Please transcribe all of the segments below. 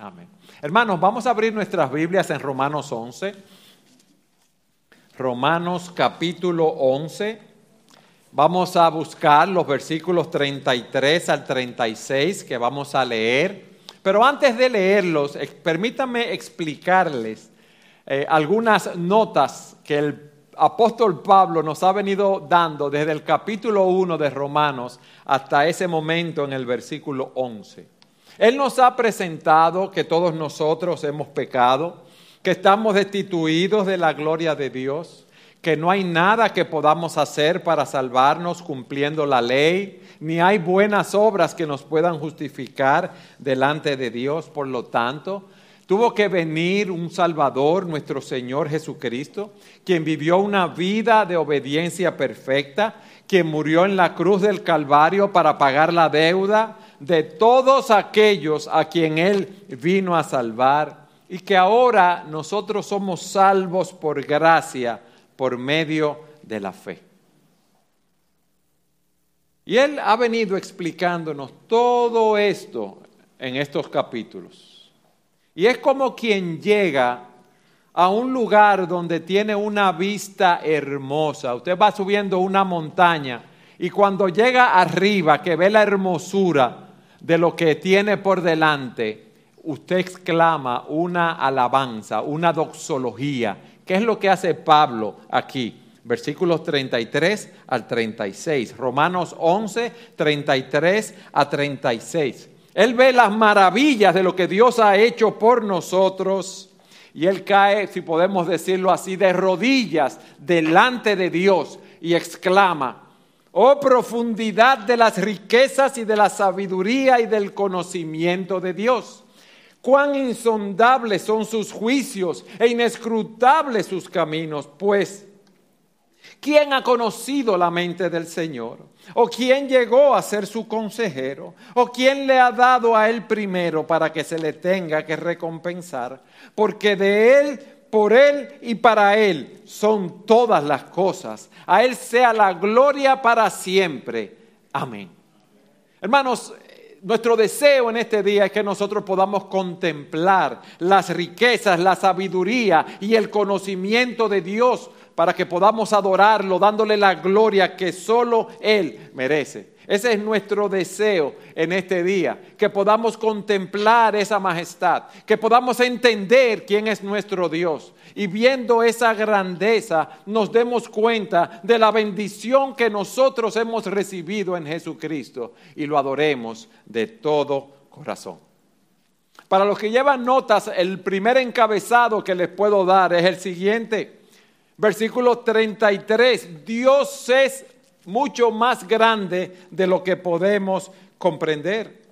Amén. Hermanos, vamos a abrir nuestras Biblias en Romanos 11. Romanos capítulo 11. Vamos a buscar los versículos 33 al 36 que vamos a leer. Pero antes de leerlos, permítanme explicarles eh, algunas notas que el apóstol Pablo nos ha venido dando desde el capítulo 1 de Romanos hasta ese momento en el versículo 11. Él nos ha presentado que todos nosotros hemos pecado, que estamos destituidos de la gloria de Dios, que no hay nada que podamos hacer para salvarnos cumpliendo la ley, ni hay buenas obras que nos puedan justificar delante de Dios. Por lo tanto, tuvo que venir un Salvador, nuestro Señor Jesucristo, quien vivió una vida de obediencia perfecta, quien murió en la cruz del Calvario para pagar la deuda de todos aquellos a quien Él vino a salvar y que ahora nosotros somos salvos por gracia, por medio de la fe. Y Él ha venido explicándonos todo esto en estos capítulos. Y es como quien llega a un lugar donde tiene una vista hermosa. Usted va subiendo una montaña y cuando llega arriba, que ve la hermosura, de lo que tiene por delante, usted exclama una alabanza, una doxología. ¿Qué es lo que hace Pablo aquí? Versículos 33 al 36. Romanos 11, 33 a 36. Él ve las maravillas de lo que Dios ha hecho por nosotros y él cae, si podemos decirlo así, de rodillas delante de Dios y exclama, Oh profundidad de las riquezas y de la sabiduría y del conocimiento de Dios. Cuán insondables son sus juicios e inescrutables sus caminos, pues ¿quién ha conocido la mente del Señor? ¿O quién llegó a ser su consejero? ¿O quién le ha dado a él primero para que se le tenga que recompensar? Porque de él por Él y para Él son todas las cosas. A Él sea la gloria para siempre. Amén. Hermanos, nuestro deseo en este día es que nosotros podamos contemplar las riquezas, la sabiduría y el conocimiento de Dios para que podamos adorarlo, dándole la gloria que solo Él merece. Ese es nuestro deseo en este día, que podamos contemplar esa majestad, que podamos entender quién es nuestro Dios y viendo esa grandeza nos demos cuenta de la bendición que nosotros hemos recibido en Jesucristo y lo adoremos de todo corazón. Para los que llevan notas, el primer encabezado que les puedo dar es el siguiente. Versículo 33. Dios es mucho más grande de lo que podemos comprender.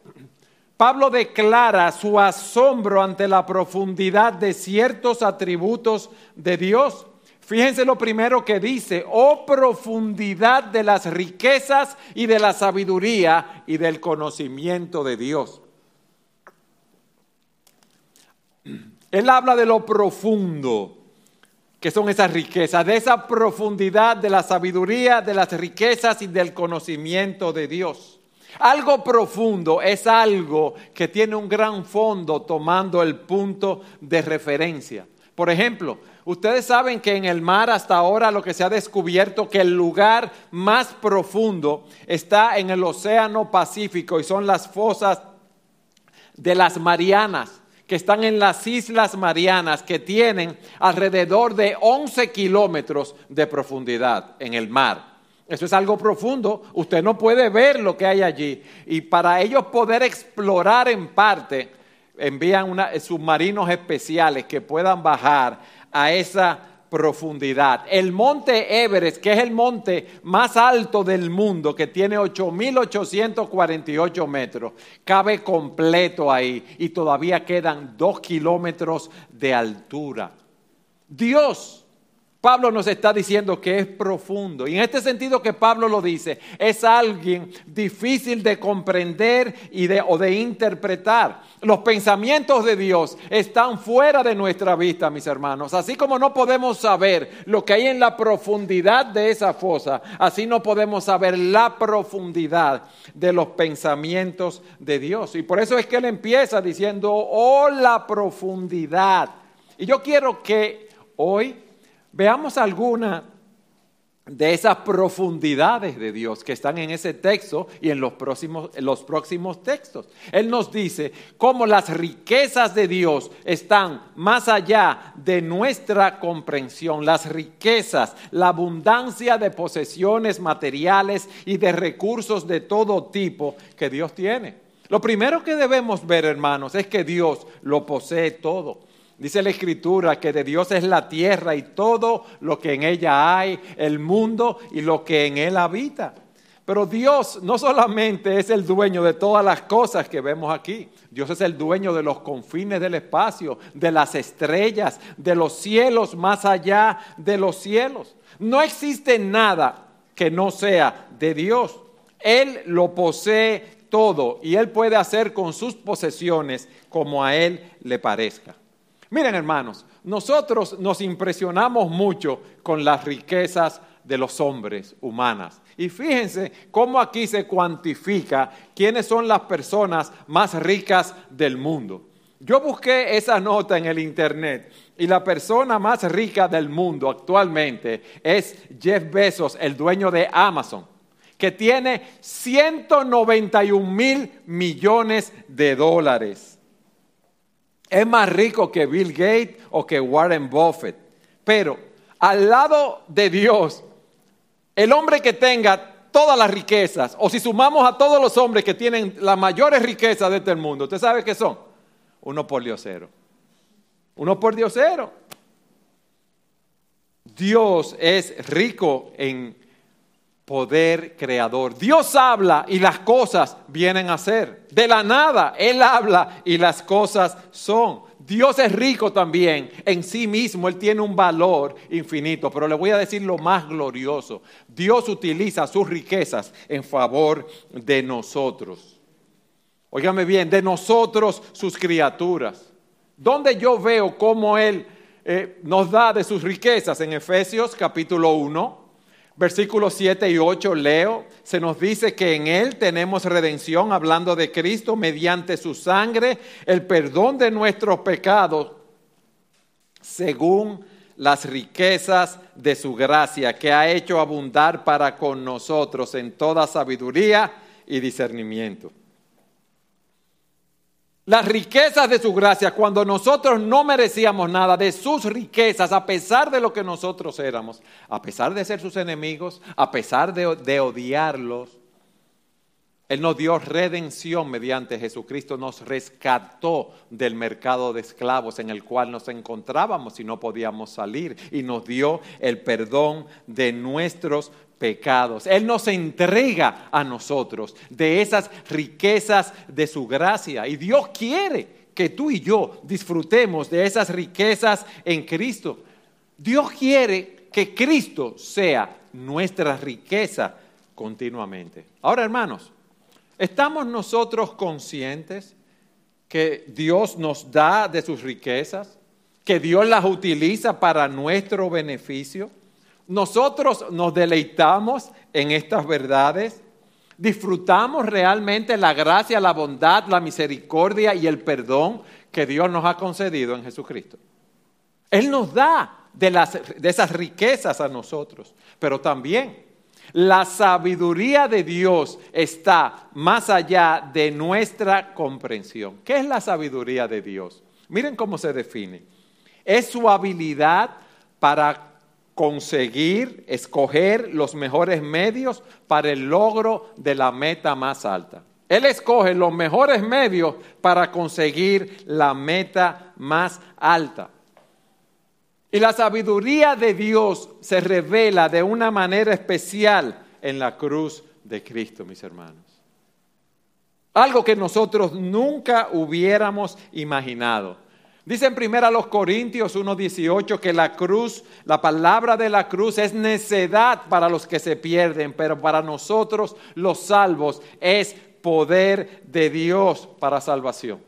Pablo declara su asombro ante la profundidad de ciertos atributos de Dios. Fíjense lo primero que dice, oh profundidad de las riquezas y de la sabiduría y del conocimiento de Dios. Él habla de lo profundo, que son esas riquezas, de esa profundidad de la sabiduría, de las riquezas y del conocimiento de Dios. Algo profundo es algo que tiene un gran fondo tomando el punto de referencia. Por ejemplo, ustedes saben que en el mar hasta ahora lo que se ha descubierto que el lugar más profundo está en el Océano Pacífico y son las fosas de las Marianas que están en las Islas Marianas, que tienen alrededor de 11 kilómetros de profundidad en el mar. Eso es algo profundo, usted no puede ver lo que hay allí. Y para ellos poder explorar en parte, envían submarinos especiales que puedan bajar a esa profundidad. El monte Everest, que es el monte más alto del mundo, que tiene 8.848 metros, cabe completo ahí y todavía quedan dos kilómetros de altura. Dios Pablo nos está diciendo que es profundo. Y en este sentido que Pablo lo dice, es alguien difícil de comprender y de, o de interpretar. Los pensamientos de Dios están fuera de nuestra vista, mis hermanos. Así como no podemos saber lo que hay en la profundidad de esa fosa, así no podemos saber la profundidad de los pensamientos de Dios. Y por eso es que él empieza diciendo, oh la profundidad. Y yo quiero que hoy Veamos alguna de esas profundidades de Dios que están en ese texto y en los próximos, los próximos textos. Él nos dice cómo las riquezas de Dios están más allá de nuestra comprensión. Las riquezas, la abundancia de posesiones materiales y de recursos de todo tipo que Dios tiene. Lo primero que debemos ver, hermanos, es que Dios lo posee todo. Dice la escritura que de Dios es la tierra y todo lo que en ella hay, el mundo y lo que en él habita. Pero Dios no solamente es el dueño de todas las cosas que vemos aquí, Dios es el dueño de los confines del espacio, de las estrellas, de los cielos más allá de los cielos. No existe nada que no sea de Dios. Él lo posee todo y Él puede hacer con sus posesiones como a Él le parezca. Miren hermanos, nosotros nos impresionamos mucho con las riquezas de los hombres humanas. Y fíjense cómo aquí se cuantifica quiénes son las personas más ricas del mundo. Yo busqué esa nota en el Internet y la persona más rica del mundo actualmente es Jeff Bezos, el dueño de Amazon, que tiene 191 mil millones de dólares es más rico que Bill Gates o que Warren Buffett. Pero al lado de Dios, el hombre que tenga todas las riquezas, o si sumamos a todos los hombres que tienen las mayores riquezas de este mundo, ¿usted sabe qué son? Uno por diosero. Uno por diosero. Dios es rico en poder creador. Dios habla y las cosas vienen a ser. De la nada, Él habla y las cosas son. Dios es rico también en sí mismo, Él tiene un valor infinito, pero le voy a decir lo más glorioso. Dios utiliza sus riquezas en favor de nosotros. Óigame bien, de nosotros sus criaturas. Donde yo veo cómo Él eh, nos da de sus riquezas en Efesios capítulo 1, Versículos 7 y 8 leo, se nos dice que en Él tenemos redención, hablando de Cristo, mediante su sangre, el perdón de nuestros pecados, según las riquezas de su gracia, que ha hecho abundar para con nosotros en toda sabiduría y discernimiento las riquezas de su gracia, cuando nosotros no merecíamos nada de sus riquezas, a pesar de lo que nosotros éramos, a pesar de ser sus enemigos, a pesar de, de odiarlos, Él nos dio redención mediante Jesucristo, nos rescató del mercado de esclavos en el cual nos encontrábamos y no podíamos salir, y nos dio el perdón de nuestros pecados. Él nos entrega a nosotros de esas riquezas de su gracia. Y Dios quiere que tú y yo disfrutemos de esas riquezas en Cristo. Dios quiere que Cristo sea nuestra riqueza continuamente. Ahora, hermanos, ¿estamos nosotros conscientes que Dios nos da de sus riquezas? ¿Que Dios las utiliza para nuestro beneficio? Nosotros nos deleitamos en estas verdades, disfrutamos realmente la gracia, la bondad, la misericordia y el perdón que Dios nos ha concedido en Jesucristo. Él nos da de, de esas riquezas a nosotros, pero también la sabiduría de Dios está más allá de nuestra comprensión. ¿Qué es la sabiduría de Dios? Miren cómo se define. Es su habilidad para conseguir, escoger los mejores medios para el logro de la meta más alta. Él escoge los mejores medios para conseguir la meta más alta. Y la sabiduría de Dios se revela de una manera especial en la cruz de Cristo, mis hermanos. Algo que nosotros nunca hubiéramos imaginado. Dice en primera los Corintios 1.18 que la cruz, la palabra de la cruz es necedad para los que se pierden, pero para nosotros los salvos es poder de Dios para salvación.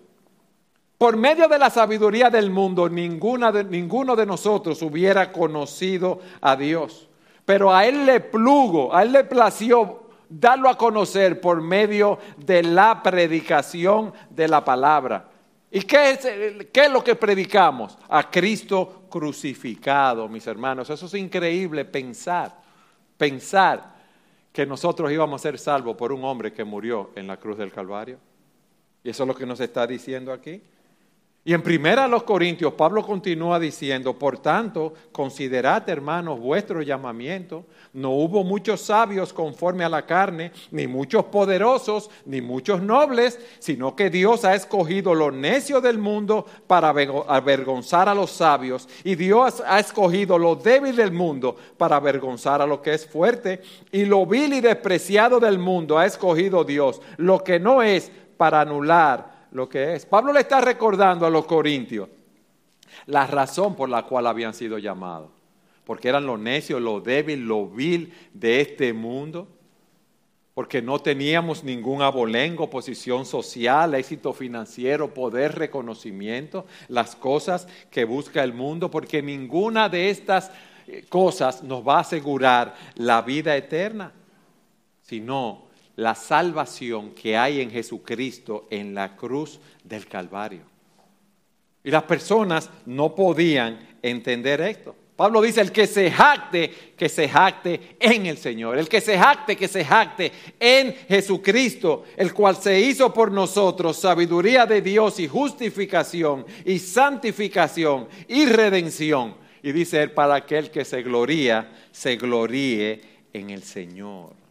Por medio de la sabiduría del mundo, ninguna de, ninguno de nosotros hubiera conocido a Dios. Pero a Él le plugo, a Él le plació darlo a conocer por medio de la predicación de la palabra. ¿Y qué es, lo que predicamos? A Cristo crucificado, mis hermanos. Eso es increíble pensar, pensar que nosotros íbamos a ser salvos por un hombre que murió en la cruz del Calvario. Y eso es lo que nos está diciendo aquí. Y en primera a los Corintios, Pablo continúa diciendo, por tanto, considerad, hermanos, vuestro llamamiento. No hubo muchos sabios conforme a la carne, ni muchos poderosos, ni muchos nobles, sino que Dios ha escogido lo necio del mundo para avergonzar a los sabios, y Dios ha escogido lo débil del mundo para avergonzar a lo que es fuerte, y lo vil y despreciado del mundo ha escogido Dios, lo que no es para anular lo que es. Pablo le está recordando a los corintios la razón por la cual habían sido llamados. Porque eran lo necio, lo débil, lo vil de este mundo. Porque no teníamos ningún abolengo, posición social, éxito financiero, poder, reconocimiento, las cosas que busca el mundo. Porque ninguna de estas eh, cosas nos va a asegurar la vida eterna, sino la salvación que hay en Jesucristo en la cruz del Calvario. Y las personas no podían entender esto. Pablo dice, el que se jacte, que se jacte en el Señor. El que se jacte, que se jacte en Jesucristo, el cual se hizo por nosotros sabiduría de Dios y justificación y santificación y redención. Y dice para aquel que se gloría, se gloríe en el Señor.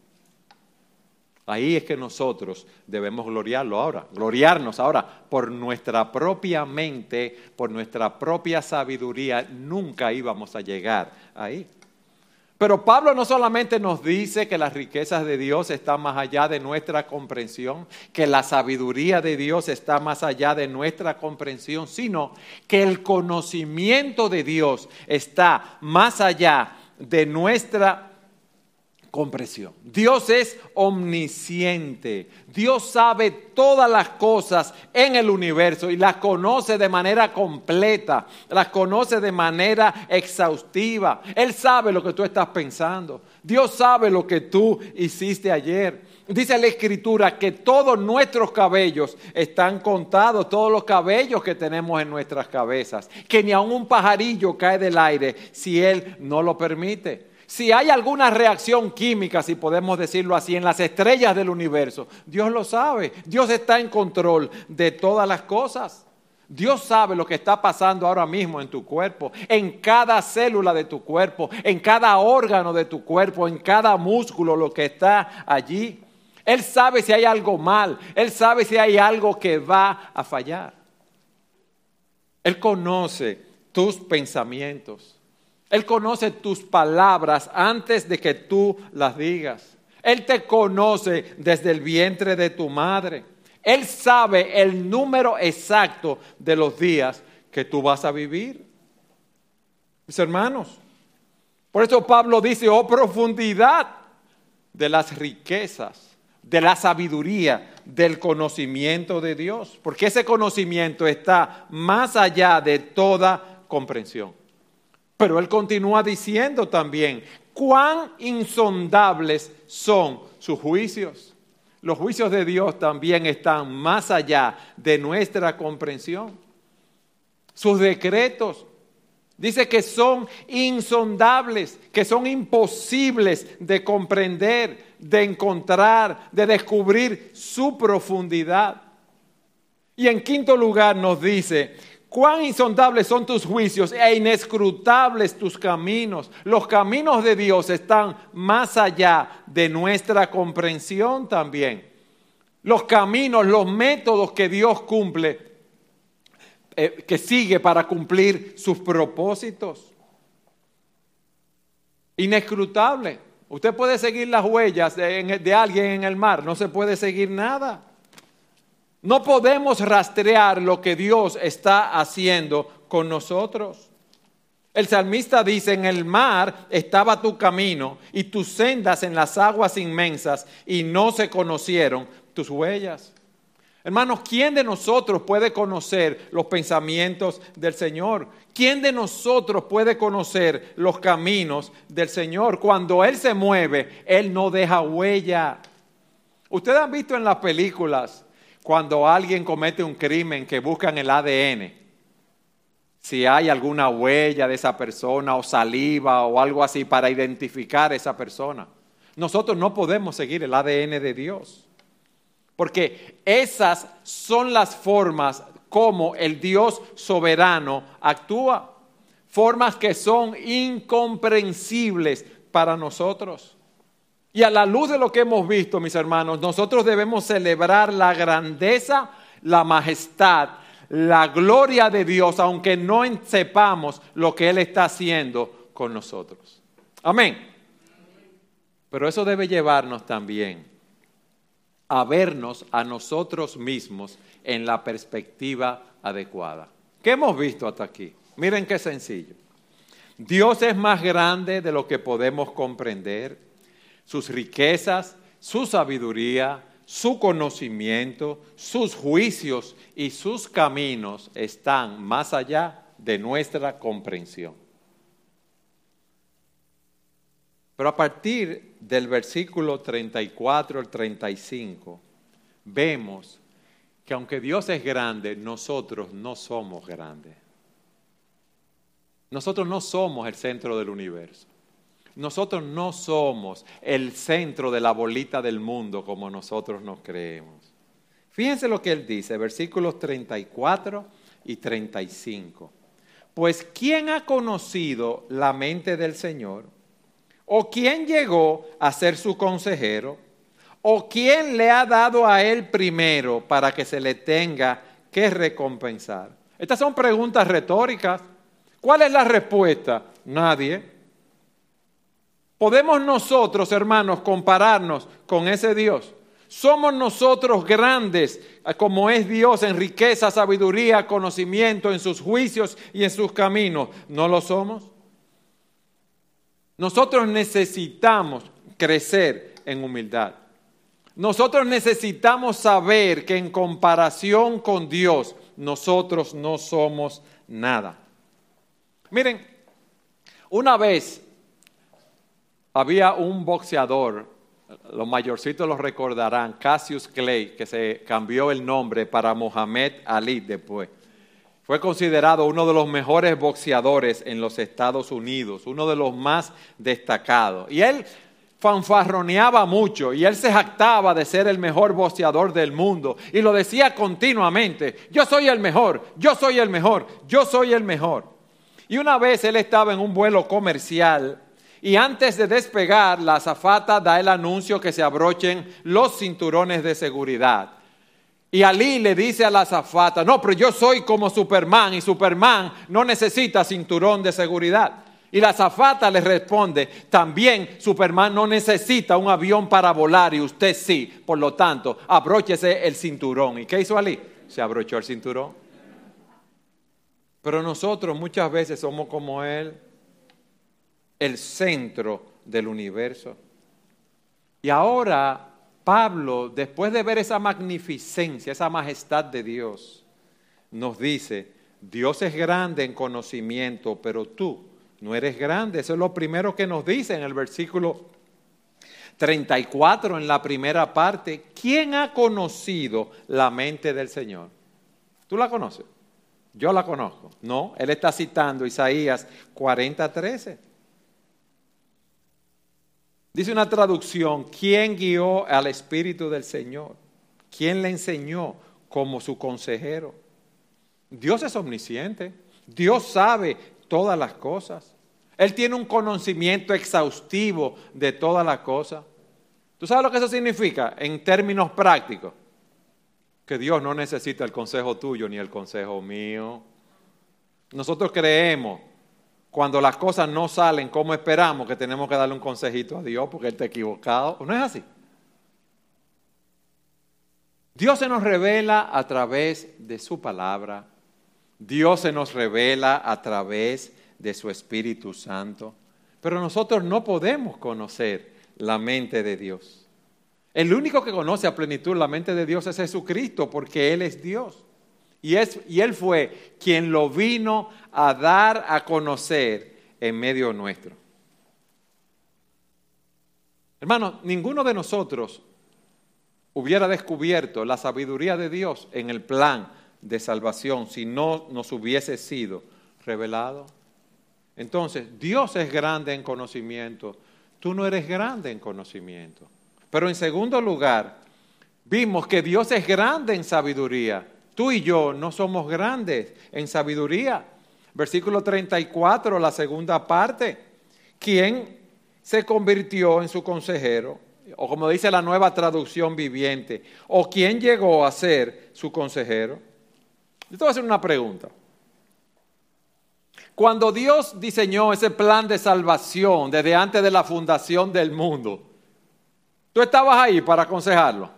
Ahí es que nosotros debemos gloriarlo ahora, gloriarnos ahora por nuestra propia mente, por nuestra propia sabiduría, nunca íbamos a llegar ahí. Pero Pablo no solamente nos dice que las riquezas de Dios están más allá de nuestra comprensión, que la sabiduría de Dios está más allá de nuestra comprensión, sino que el conocimiento de Dios está más allá de nuestra Dios es omnisciente. Dios sabe todas las cosas en el universo y las conoce de manera completa, las conoce de manera exhaustiva. Él sabe lo que tú estás pensando. Dios sabe lo que tú hiciste ayer. Dice la escritura que todos nuestros cabellos están contados, todos los cabellos que tenemos en nuestras cabezas, que ni aun un pajarillo cae del aire si Él no lo permite. Si hay alguna reacción química, si podemos decirlo así, en las estrellas del universo, Dios lo sabe. Dios está en control de todas las cosas. Dios sabe lo que está pasando ahora mismo en tu cuerpo, en cada célula de tu cuerpo, en cada órgano de tu cuerpo, en cada músculo, lo que está allí. Él sabe si hay algo mal, Él sabe si hay algo que va a fallar. Él conoce tus pensamientos. Él conoce tus palabras antes de que tú las digas. Él te conoce desde el vientre de tu madre. Él sabe el número exacto de los días que tú vas a vivir. Mis hermanos, por eso Pablo dice, oh profundidad de las riquezas, de la sabiduría, del conocimiento de Dios, porque ese conocimiento está más allá de toda comprensión. Pero él continúa diciendo también, cuán insondables son sus juicios. Los juicios de Dios también están más allá de nuestra comprensión. Sus decretos, dice que son insondables, que son imposibles de comprender, de encontrar, de descubrir su profundidad. Y en quinto lugar nos dice Cuán insondables son tus juicios e inescrutables tus caminos. Los caminos de Dios están más allá de nuestra comprensión también. Los caminos, los métodos que Dios cumple, eh, que sigue para cumplir sus propósitos. Inescrutable. Usted puede seguir las huellas de alguien en el mar, no se puede seguir nada. No podemos rastrear lo que Dios está haciendo con nosotros. El salmista dice, en el mar estaba tu camino y tus sendas en las aguas inmensas y no se conocieron tus huellas. Hermanos, ¿quién de nosotros puede conocer los pensamientos del Señor? ¿Quién de nosotros puede conocer los caminos del Señor? Cuando Él se mueve, Él no deja huella. Ustedes han visto en las películas cuando alguien comete un crimen que buscan el ADN, si hay alguna huella de esa persona o saliva o algo así para identificar a esa persona. Nosotros no podemos seguir el ADN de Dios. Porque esas son las formas como el Dios soberano actúa. Formas que son incomprensibles para nosotros. Y a la luz de lo que hemos visto, mis hermanos, nosotros debemos celebrar la grandeza, la majestad, la gloria de Dios, aunque no sepamos lo que Él está haciendo con nosotros. Amén. Pero eso debe llevarnos también a vernos a nosotros mismos en la perspectiva adecuada. ¿Qué hemos visto hasta aquí? Miren qué sencillo. Dios es más grande de lo que podemos comprender. Sus riquezas, su sabiduría, su conocimiento, sus juicios y sus caminos están más allá de nuestra comprensión. Pero a partir del versículo 34 al 35, vemos que aunque Dios es grande, nosotros no somos grandes. Nosotros no somos el centro del universo. Nosotros no somos el centro de la bolita del mundo como nosotros nos creemos. Fíjense lo que él dice, versículos 34 y 35. Pues ¿quién ha conocido la mente del Señor? ¿O quién llegó a ser su consejero? ¿O quién le ha dado a él primero para que se le tenga que recompensar? Estas son preguntas retóricas. ¿Cuál es la respuesta? Nadie. ¿Podemos nosotros, hermanos, compararnos con ese Dios? ¿Somos nosotros grandes como es Dios en riqueza, sabiduría, conocimiento, en sus juicios y en sus caminos? ¿No lo somos? Nosotros necesitamos crecer en humildad. Nosotros necesitamos saber que en comparación con Dios, nosotros no somos nada. Miren, una vez había un boxeador, los mayorcitos lo recordarán, Cassius Clay, que se cambió el nombre para Mohamed Ali después. Fue considerado uno de los mejores boxeadores en los Estados Unidos, uno de los más destacados. Y él fanfarroneaba mucho y él se jactaba de ser el mejor boxeador del mundo y lo decía continuamente, yo soy el mejor, yo soy el mejor, yo soy el mejor. Y una vez él estaba en un vuelo comercial y antes de despegar la azafata da el anuncio que se abrochen los cinturones de seguridad. Y Ali le dice a la azafata, no, pero yo soy como Superman y Superman no necesita cinturón de seguridad. Y la azafata le responde, también Superman no necesita un avión para volar y usted sí. Por lo tanto, abróchese el cinturón. ¿Y qué hizo Ali? Se abrochó el cinturón. Pero nosotros muchas veces somos como Él, el centro del universo. Y ahora Pablo, después de ver esa magnificencia, esa majestad de Dios, nos dice, Dios es grande en conocimiento, pero tú no eres grande. Eso es lo primero que nos dice en el versículo 34, en la primera parte. ¿Quién ha conocido la mente del Señor? ¿Tú la conoces? Yo la conozco. No, él está citando Isaías 40, 13. Dice una traducción, ¿quién guió al Espíritu del Señor? ¿Quién le enseñó como su consejero? Dios es omnisciente, Dios sabe todas las cosas. Él tiene un conocimiento exhaustivo de todas las cosas. ¿Tú sabes lo que eso significa en términos prácticos? Que Dios no necesita el consejo tuyo ni el consejo mío. Nosotros creemos cuando las cosas no salen como esperamos, que tenemos que darle un consejito a Dios porque Él está equivocado. ¿No es así? Dios se nos revela a través de su palabra. Dios se nos revela a través de su Espíritu Santo. Pero nosotros no podemos conocer la mente de Dios. El único que conoce a plenitud la mente de Dios es Jesucristo, porque Él es Dios. Y, es, y Él fue quien lo vino a dar a conocer en medio nuestro. Hermano, ninguno de nosotros hubiera descubierto la sabiduría de Dios en el plan de salvación si no nos hubiese sido revelado. Entonces, Dios es grande en conocimiento, tú no eres grande en conocimiento. Pero en segundo lugar, vimos que Dios es grande en sabiduría. Tú y yo no somos grandes en sabiduría. Versículo 34, la segunda parte. ¿Quién se convirtió en su consejero? o como dice la nueva traducción viviente, o quién llegó a ser su consejero? Yo te voy a hacer una pregunta. Cuando Dios diseñó ese plan de salvación desde antes de la fundación del mundo, ¿tú estabas ahí para aconsejarlo?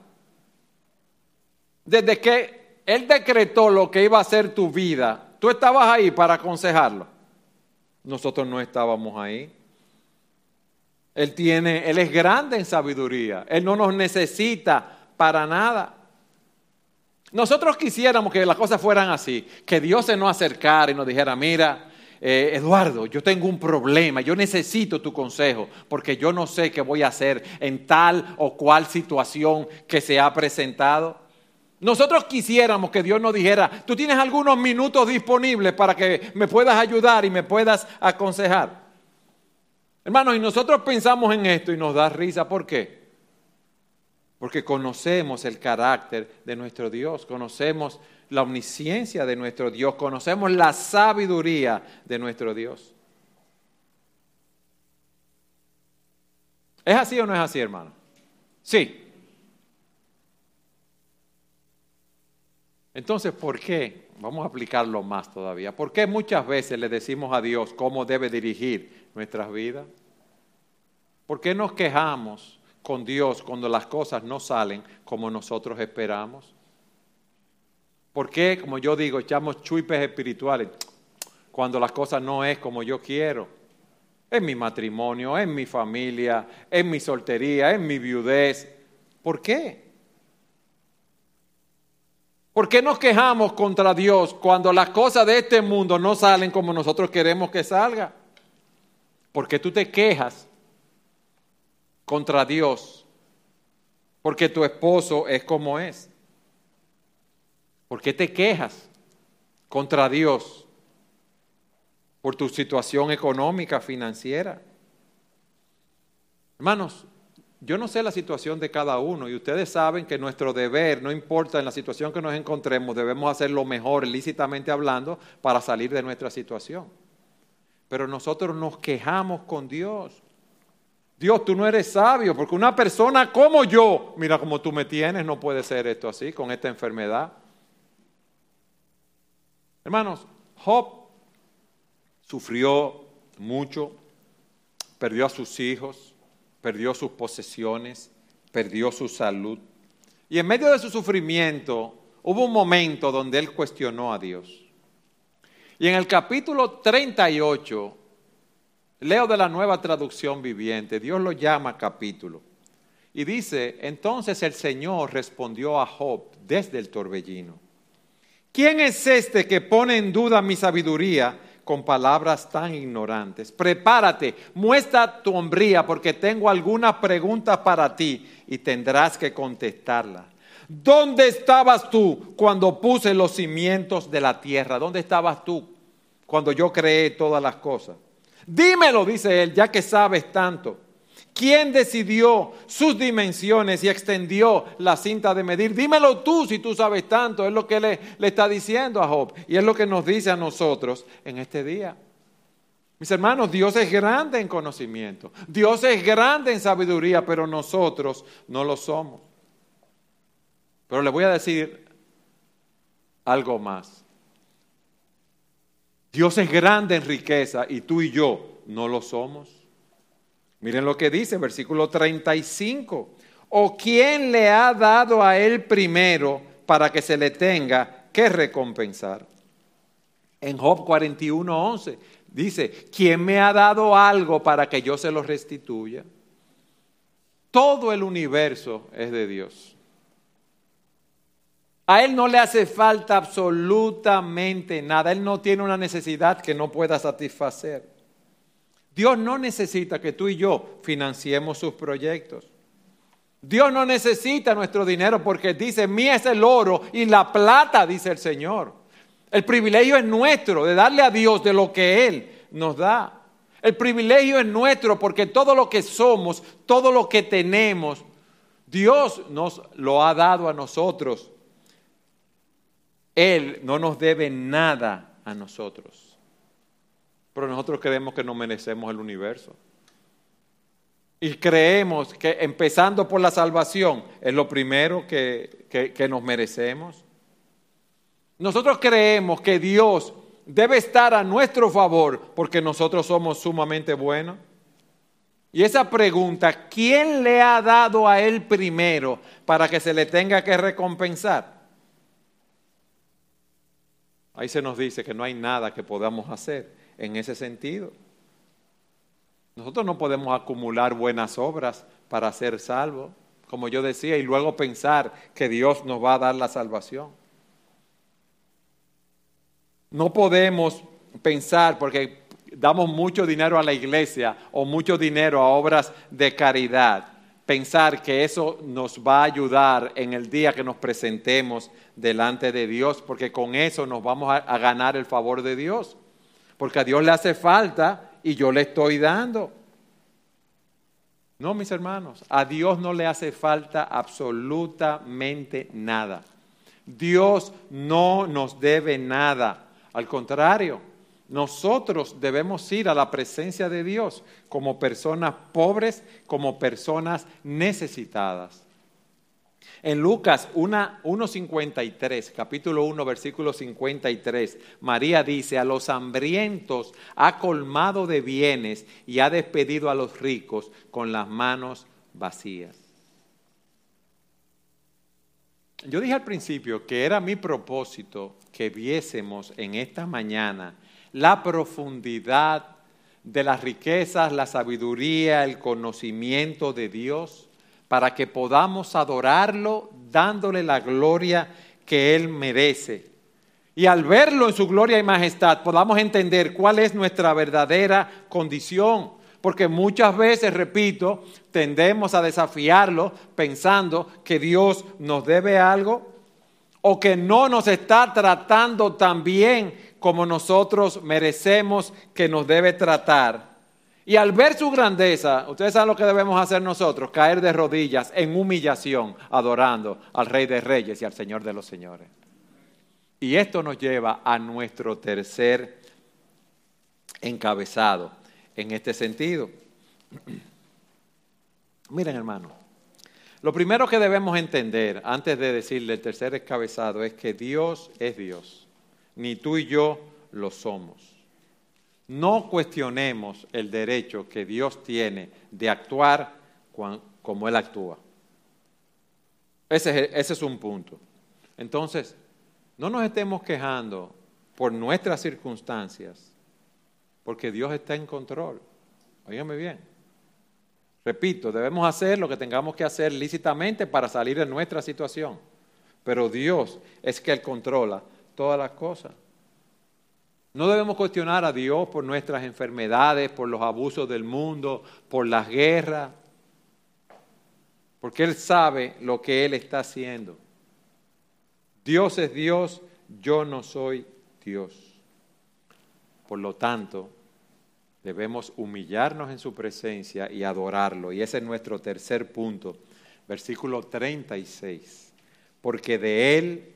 Desde que Él decretó lo que iba a ser tu vida, ¿tú estabas ahí para aconsejarlo? Nosotros no estábamos ahí. Él tiene, Él es grande en sabiduría. Él no nos necesita para nada. Nosotros quisiéramos que las cosas fueran así, que Dios se nos acercara y nos dijera, mira, eh, Eduardo, yo tengo un problema, yo necesito tu consejo, porque yo no sé qué voy a hacer en tal o cual situación que se ha presentado. Nosotros quisiéramos que Dios nos dijera, tú tienes algunos minutos disponibles para que me puedas ayudar y me puedas aconsejar. Hermanos, y nosotros pensamos en esto y nos da risa. ¿Por qué? Porque conocemos el carácter de nuestro Dios, conocemos la omnisciencia de nuestro Dios, conocemos la sabiduría de nuestro Dios. ¿Es así o no es así, hermano? Sí. Entonces, ¿por qué? Vamos a aplicarlo más todavía. ¿Por qué muchas veces le decimos a Dios cómo debe dirigir nuestras vidas? ¿Por qué nos quejamos con Dios cuando las cosas no salen como nosotros esperamos? ¿Por qué, como yo digo, echamos chuipes espirituales cuando las cosas no es como yo quiero? En mi matrimonio, en mi familia, en mi soltería, en mi viudez. ¿Por qué? ¿Por qué nos quejamos contra Dios cuando las cosas de este mundo no salen como nosotros queremos que salga? ¿Por qué tú te quejas contra Dios porque tu esposo es como es. ¿Por qué te quejas contra Dios por tu situación económica, financiera? Hermanos, yo no sé la situación de cada uno y ustedes saben que nuestro deber, no importa en la situación que nos encontremos, debemos hacer lo mejor, lícitamente hablando, para salir de nuestra situación. Pero nosotros nos quejamos con Dios Dios, tú no eres sabio, porque una persona como yo, mira como tú me tienes, no puede ser esto así, con esta enfermedad. Hermanos, Job sufrió mucho, perdió a sus hijos, perdió sus posesiones, perdió su salud. Y en medio de su sufrimiento hubo un momento donde él cuestionó a Dios. Y en el capítulo 38 Leo de la nueva traducción viviente, Dios lo llama capítulo. Y dice, entonces el Señor respondió a Job desde el torbellino. ¿Quién es este que pone en duda mi sabiduría con palabras tan ignorantes? Prepárate, muestra tu hombría porque tengo alguna pregunta para ti y tendrás que contestarla. ¿Dónde estabas tú cuando puse los cimientos de la tierra? ¿Dónde estabas tú cuando yo creé todas las cosas? Dímelo, dice él, ya que sabes tanto. ¿Quién decidió sus dimensiones y extendió la cinta de medir? Dímelo tú si tú sabes tanto. Es lo que le, le, está diciendo a Job y es lo que nos dice a nosotros en este día. Mis hermanos, Dios es grande en conocimiento. Dios es grande en sabiduría, pero nosotros no lo somos. Pero le voy a decir algo más. Dios es grande en riqueza y tú y yo no lo somos. Miren lo que dice, versículo 35. ¿O quién le ha dado a él primero para que se le tenga que recompensar? En Job 41:11 dice, ¿quién me ha dado algo para que yo se lo restituya? Todo el universo es de Dios. A Él no le hace falta absolutamente nada. Él no tiene una necesidad que no pueda satisfacer. Dios no necesita que tú y yo financiemos sus proyectos. Dios no necesita nuestro dinero porque dice, mía es el oro y la plata, dice el Señor. El privilegio es nuestro de darle a Dios de lo que Él nos da. El privilegio es nuestro porque todo lo que somos, todo lo que tenemos, Dios nos lo ha dado a nosotros. Él no nos debe nada a nosotros. Pero nosotros creemos que no merecemos el universo. Y creemos que empezando por la salvación es lo primero que, que, nos merecemos. Nosotros creemos que Dios debe estar a nuestro favor porque nosotros somos sumamente buenos. Y esa pregunta, ¿quién le ha dado a él primero para que se le tenga que recompensar? Ahí se nos dice que no hay nada que podamos hacer en ese sentido. Nosotros no podemos acumular buenas obras para ser salvos, como yo decía, y luego pensar que Dios nos va a dar la salvación. No podemos pensar, porque damos mucho dinero a la iglesia o mucho dinero a obras de caridad, pensar que eso nos va a ayudar en el día que nos presentemos delante de Dios, porque con eso nos vamos a, a ganar el favor de Dios, porque a Dios le hace falta y yo le estoy dando. No, mis hermanos, a Dios no le hace falta absolutamente nada. Dios no nos debe nada. Al contrario, nosotros debemos ir a la presencia de Dios como personas pobres, como personas necesitadas. En Lucas 1.53, capítulo 1, versículo 53, María dice, a los hambrientos ha colmado de bienes y ha despedido a los ricos con las manos vacías. Yo dije al principio que era mi propósito que viésemos en esta mañana la profundidad de las riquezas, la sabiduría, el conocimiento de Dios para que podamos adorarlo dándole la gloria que Él merece. Y al verlo en su gloria y majestad podamos entender cuál es nuestra verdadera condición. Porque muchas veces, repito, tendemos a desafiarlo pensando que Dios nos debe algo o que no nos está tratando tan bien como nosotros merecemos que nos debe tratar. Y al ver su grandeza, ustedes saben lo que debemos hacer nosotros, caer de rodillas en humillación, adorando al Rey de Reyes y al Señor de los Señores. Y esto nos lleva a nuestro tercer encabezado en este sentido. Miren hermano, lo primero que debemos entender antes de decirle el tercer encabezado es que Dios es Dios, ni tú y yo lo somos no cuestionemos el derecho que Dios tiene de actuar como Él actúa. Ese es, un punto. Entonces, no nos estemos quejando por nuestras circunstancias, porque Dios está en control. Óigame bien. Repito, debemos hacer lo que tengamos que hacer lícitamente para salir de nuestra situación, pero Dios es que Él controla todas las cosas. No debemos cuestionar a Dios por nuestras enfermedades, por los abusos del mundo, por las guerras, porque Él sabe lo que Él está haciendo. Dios es Dios, yo no soy Dios. Por lo tanto, debemos humillarnos en su presencia y adorarlo. Y ese es nuestro tercer punto, versículo 36. Porque de Él,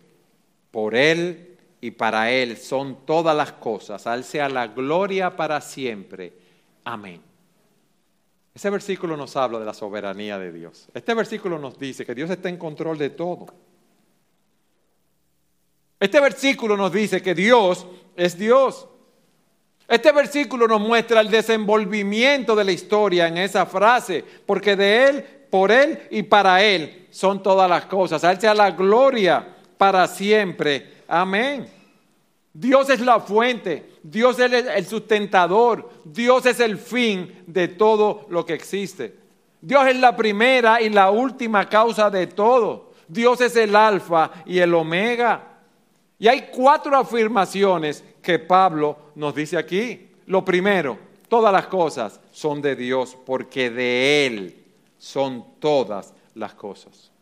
por Él y para Él son todas las cosas. A Él sea la gloria para siempre. Amén. Ese versículo nos habla de la soberanía de Dios. Este versículo nos dice que Dios está en control de todo. Este versículo nos dice que Dios es Dios. Este versículo nos muestra el desenvolvimiento de la historia en esa frase, porque de Él, por Él y para Él son todas las cosas. A Él sea la gloria para siempre. Amén. Dios es la fuente, Dios es el sustentador, Dios es el fin de todo lo que existe. Dios es la primera y la última causa de todo. Dios es el alfa y el omega. Y hay cuatro afirmaciones que Pablo nos dice aquí. Lo primero, todas las cosas son de Dios porque de Él son todas las cosas.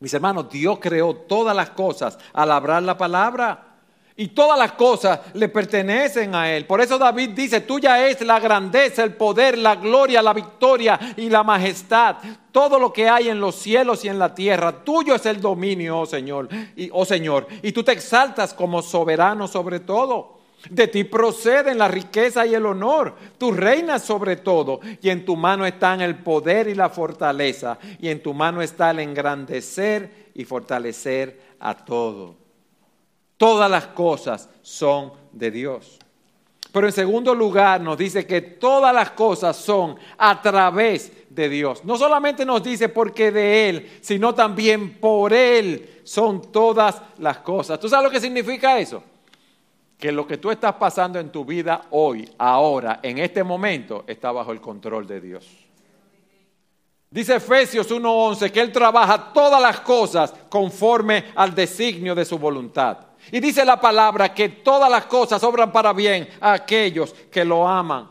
Mis hermanos, Dios creó todas las cosas al hablar la palabra. Y todas las cosas le pertenecen a Él. Por eso David dice, tuya es la grandeza, el poder, la gloria, la victoria y la majestad. Todo lo que hay en los cielos y en la tierra, tuyo es el dominio, oh Señor. Y, oh Señor, y tú te exaltas como soberano sobre todo. De ti proceden la riqueza y el honor. Tú reinas sobre todo y en tu mano están el poder y la fortaleza. Y en tu mano está el engrandecer y fortalecer a todo. Todas las cosas son de Dios. Pero en segundo lugar nos dice que todas las cosas son a través de Dios. No solamente nos dice porque de Él, sino también por Él son todas las cosas. ¿Tú sabes lo que significa eso? Que lo que tú estás pasando en tu vida hoy, ahora, en este momento, está bajo el control de Dios. Dice Efesios 1:11 que Él trabaja todas las cosas conforme al designio de su voluntad. Y dice la palabra que todas las cosas obran para bien a aquellos que lo aman.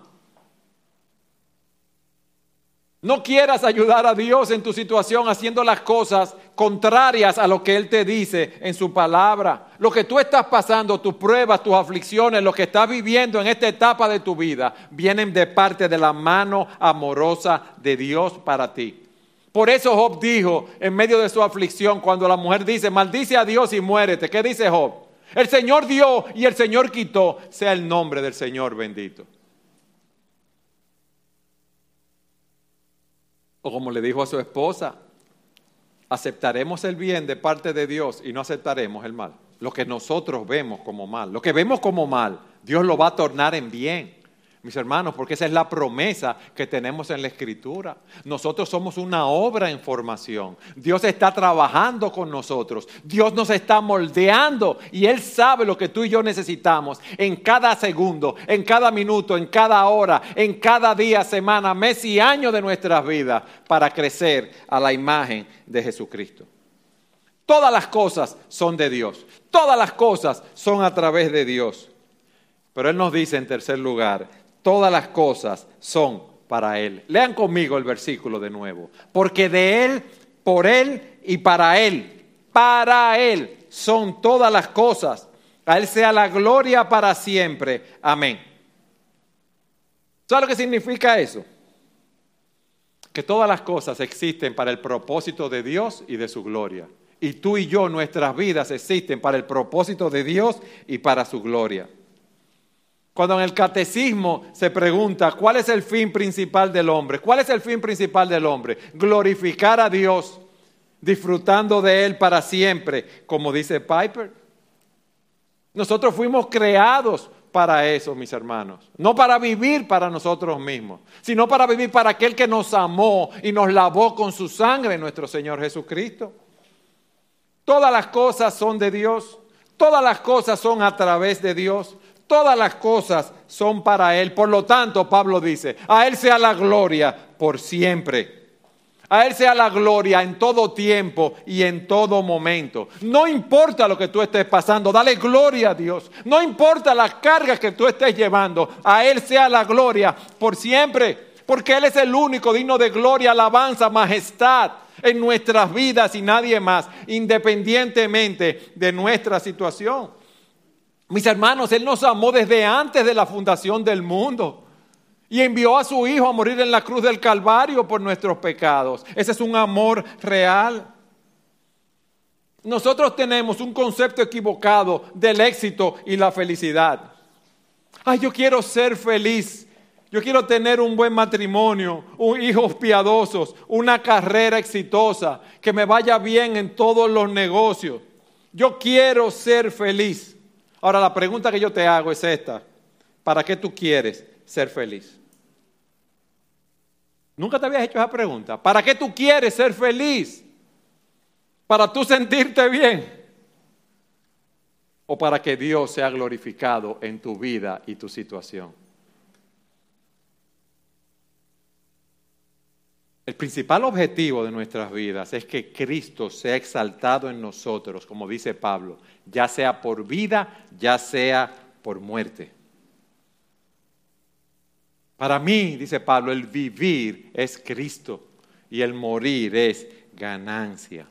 No quieras ayudar a Dios en tu situación haciendo las cosas contrarias a lo que Él te dice en su palabra. Lo que tú estás pasando, tus pruebas, tus aflicciones, lo que estás viviendo en esta etapa de tu vida, vienen de parte de la mano amorosa de Dios para ti. Por eso Job dijo en medio de su aflicción, cuando la mujer dice, maldice a Dios y muérete, ¿qué dice Job? El Señor dio y el Señor quitó, sea el nombre del Señor bendito. O como le dijo a su esposa, aceptaremos el bien de parte de Dios y no aceptaremos el mal. Lo que nosotros vemos como mal, lo que vemos como mal, Dios lo va a tornar en bien mis hermanos, porque esa es la promesa que tenemos en la Escritura. Nosotros somos una obra en formación. Dios está trabajando con nosotros. Dios nos está moldeando y Él sabe lo que tú y yo necesitamos en cada segundo, en cada minuto, en cada hora, en cada día, semana, mes y año de nuestras vidas para crecer a la imagen de Jesucristo. Todas las cosas son de Dios. Todas las cosas son a través de Dios. Pero Él nos dice en tercer lugar, todas las cosas son para Él. Lean conmigo el versículo de nuevo. Porque de Él, por Él y para Él, para Él son todas las cosas. A Él sea la gloria para siempre. Amén. ¿Sabes lo que significa eso? Que todas las cosas existen para el propósito de Dios y de su gloria. Y tú y yo, nuestras vidas existen para el propósito de Dios y para su gloria. Cuando en el catecismo se pregunta cuál es el fin principal del hombre, cuál es el fin principal del hombre, glorificar a Dios, disfrutando de Él para siempre, como dice Piper. Nosotros fuimos creados para eso, mis hermanos. No para vivir para nosotros mismos, sino para vivir para aquel que nos amó y nos lavó con su sangre, nuestro Señor Jesucristo. Todas las cosas son de Dios, todas las cosas son a través de Dios. Todas las cosas son para Él. Por lo tanto, Pablo dice, a Él sea la gloria por siempre. A Él sea la gloria en todo tiempo y en todo momento. No importa lo que tú estés pasando, dale gloria a Dios. No importa las cargas que tú estés llevando, a Él sea la gloria por siempre. Porque Él es el único digno de gloria, alabanza, majestad en nuestras vidas y nadie más, independientemente de nuestra situación. Mis hermanos, Él nos amó desde antes de la fundación del mundo y envió a su Hijo a morir en la cruz del Calvario por nuestros pecados. Ese es un amor real. Nosotros tenemos un concepto equivocado del éxito y la felicidad. Ay, yo quiero ser feliz. Yo quiero tener un buen matrimonio, hijos piadosos, una carrera exitosa, que me vaya bien en todos los negocios. Yo quiero ser feliz. Ahora la pregunta que yo te hago es esta. ¿Para qué tú quieres ser feliz? ¿Nunca te habías hecho esa pregunta? ¿Para qué tú quieres ser feliz? ¿Para tú sentirte bien? ¿O para que Dios sea glorificado en tu vida y tu situación? El principal objetivo de nuestras vidas es que Cristo sea exaltado en nosotros, como dice Pablo, ya sea por vida, ya sea por muerte. Para mí, dice Pablo, el vivir es Cristo y el morir es ganancia.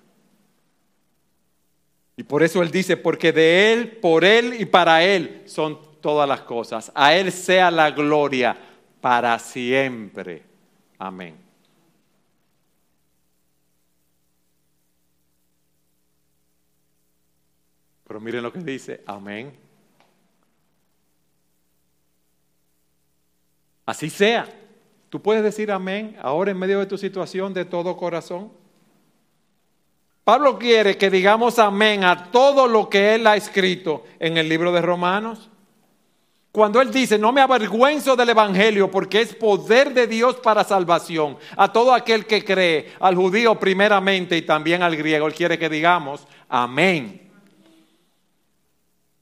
Y por eso Él dice, porque de Él, por Él y para Él son todas las cosas. A Él sea la gloria para siempre. Amén. Pero miren lo que dice, amén. Así sea. Tú puedes decir amén ahora en medio de tu situación de todo corazón. Pablo quiere que digamos amén a todo lo que él ha escrito en el libro de Romanos. Cuando él dice, no me avergüenzo del Evangelio porque es poder de Dios para salvación a todo aquel que cree, al judío primeramente y también al griego, él quiere que digamos amén.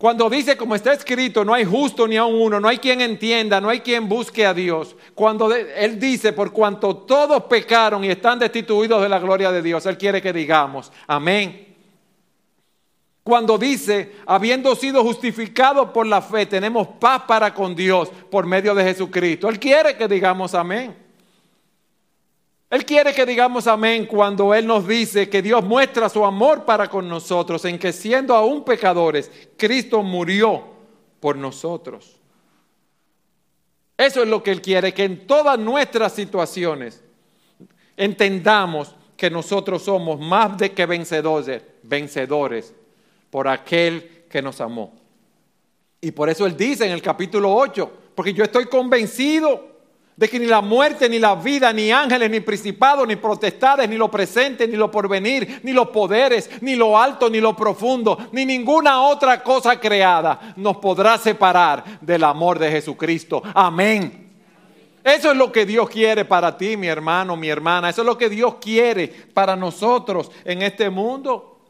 Cuando dice, como está escrito, no hay justo ni a uno, no hay quien entienda, no hay quien busque a Dios. Cuando Él dice, por cuanto todos pecaron y están destituidos de la gloria de Dios, Él quiere que digamos, amén. Cuando dice, habiendo sido justificados por la fe, tenemos paz para con Dios por medio de Jesucristo. Él quiere que digamos amén. Él quiere que digamos amén cuando Él nos dice que Dios muestra su amor para con nosotros, en que siendo aún pecadores, Cristo murió por nosotros. Eso es lo que Él quiere, que en todas nuestras situaciones entendamos que nosotros somos más de que vencedores, vencedores por aquel que nos amó. Y por eso Él dice en el capítulo 8, porque yo estoy convencido de que ni la muerte, ni la vida, ni ángeles, ni principados, ni protestades, ni lo presente, ni lo porvenir, ni los poderes, ni lo alto, ni lo profundo, ni ninguna otra cosa creada nos podrá separar del amor de Jesucristo. Amén. Eso es lo que Dios quiere para ti, mi hermano, mi hermana. Eso es lo que Dios quiere para nosotros en este mundo.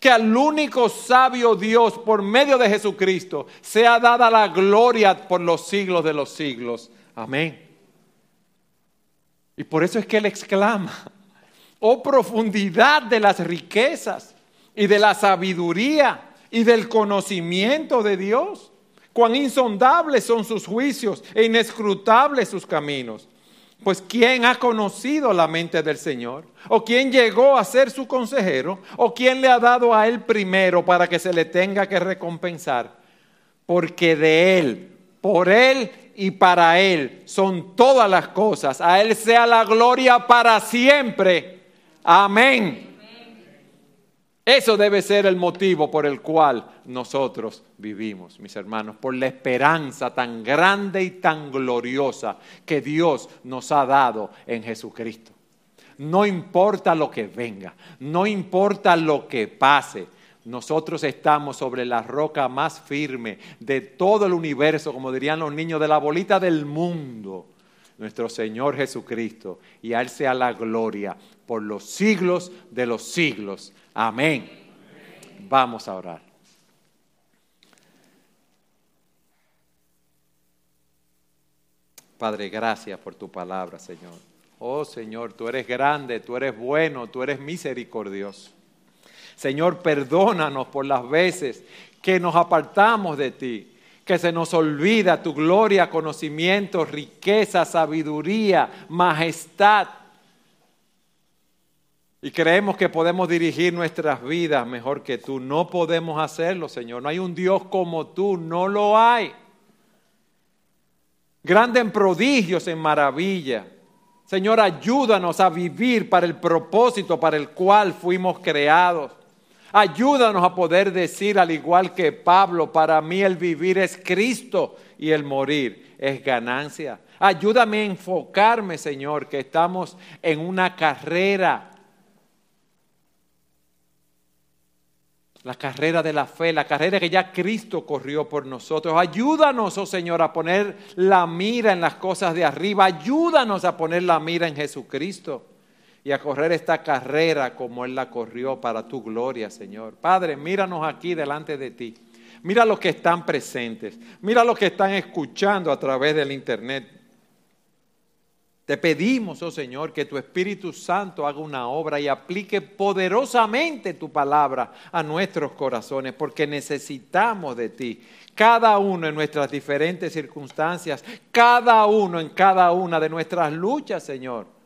Que al único sabio Dios, por medio de Jesucristo, sea dada la gloria por los siglos de los siglos. Amén. Y por eso es que él exclama, oh profundidad de las riquezas y de la sabiduría y del conocimiento de Dios. Cuán insondables son sus juicios e inescrutables sus caminos. Pues ¿quién ha conocido la mente del Señor? ¿O quién llegó a ser su consejero? ¿O quién le ha dado a él primero para que se le tenga que recompensar? Porque de él, por él y para Él son todas las cosas. A Él sea la gloria para siempre. Amén. Eso debe ser el motivo por el cual nosotros vivimos, mis hermanos, por la esperanza tan grande y tan gloriosa que Dios nos ha dado en Jesucristo. No importa lo que venga, no importa lo que pase, nosotros estamos sobre la roca más firme de todo el universo, como dirían los niños, de la bolita del mundo, nuestro Señor Jesucristo. Y a Él sea la gloria por los siglos de los siglos. Amén. Vamos a orar. Padre, gracias por tu palabra, Señor. Oh Señor, tú eres grande, tú eres bueno, tú eres misericordioso. Señor, perdónanos por las veces que nos apartamos de ti, que se nos olvida tu gloria, conocimiento, riqueza, sabiduría, majestad. Y creemos que podemos dirigir nuestras vidas mejor que tú. No podemos hacerlo, Señor. No hay un Dios como tú, no lo hay. Grande en prodigios, en maravilla. Señor, ayúdanos a vivir para el propósito para el cual fuimos creados. Ayúdanos a poder decir, al igual que Pablo, para mí el vivir es Cristo y el morir es ganancia. Ayúdame a enfocarme, Señor, que estamos en una carrera. la carrera de la fe, la carrera que ya Cristo corrió por nosotros. Ayúdanos, oh Señor, a poner la mira en las cosas de arriba. Ayúdanos a poner la mira en Jesucristo y a correr esta carrera como Él la corrió para tu gloria, Señor. Padre, míranos aquí delante de ti. Mira los que están presentes. Mira los que están escuchando a través del Internet. Te pedimos, oh Señor, que tu Espíritu Santo haga una obra y aplique poderosamente tu palabra a nuestros corazones, porque necesitamos de ti. Cada uno en nuestras diferentes circunstancias, cada uno en cada una de nuestras luchas, Señor.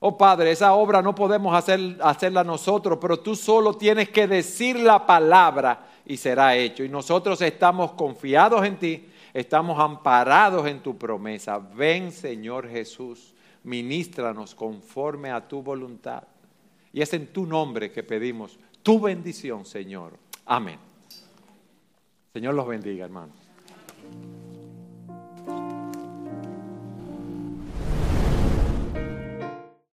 Oh Padre, esa obra no podemos hacer, hacerla nosotros, pero tú solo tienes que decir la palabra y será hecho. Y nosotros estamos confiados en ti estamos amparados en tu promesa. Ven, Señor Jesús, ministranos conforme a tu voluntad. Y es en tu nombre que pedimos tu bendición, Señor. Amén. Señor los bendiga, hermano.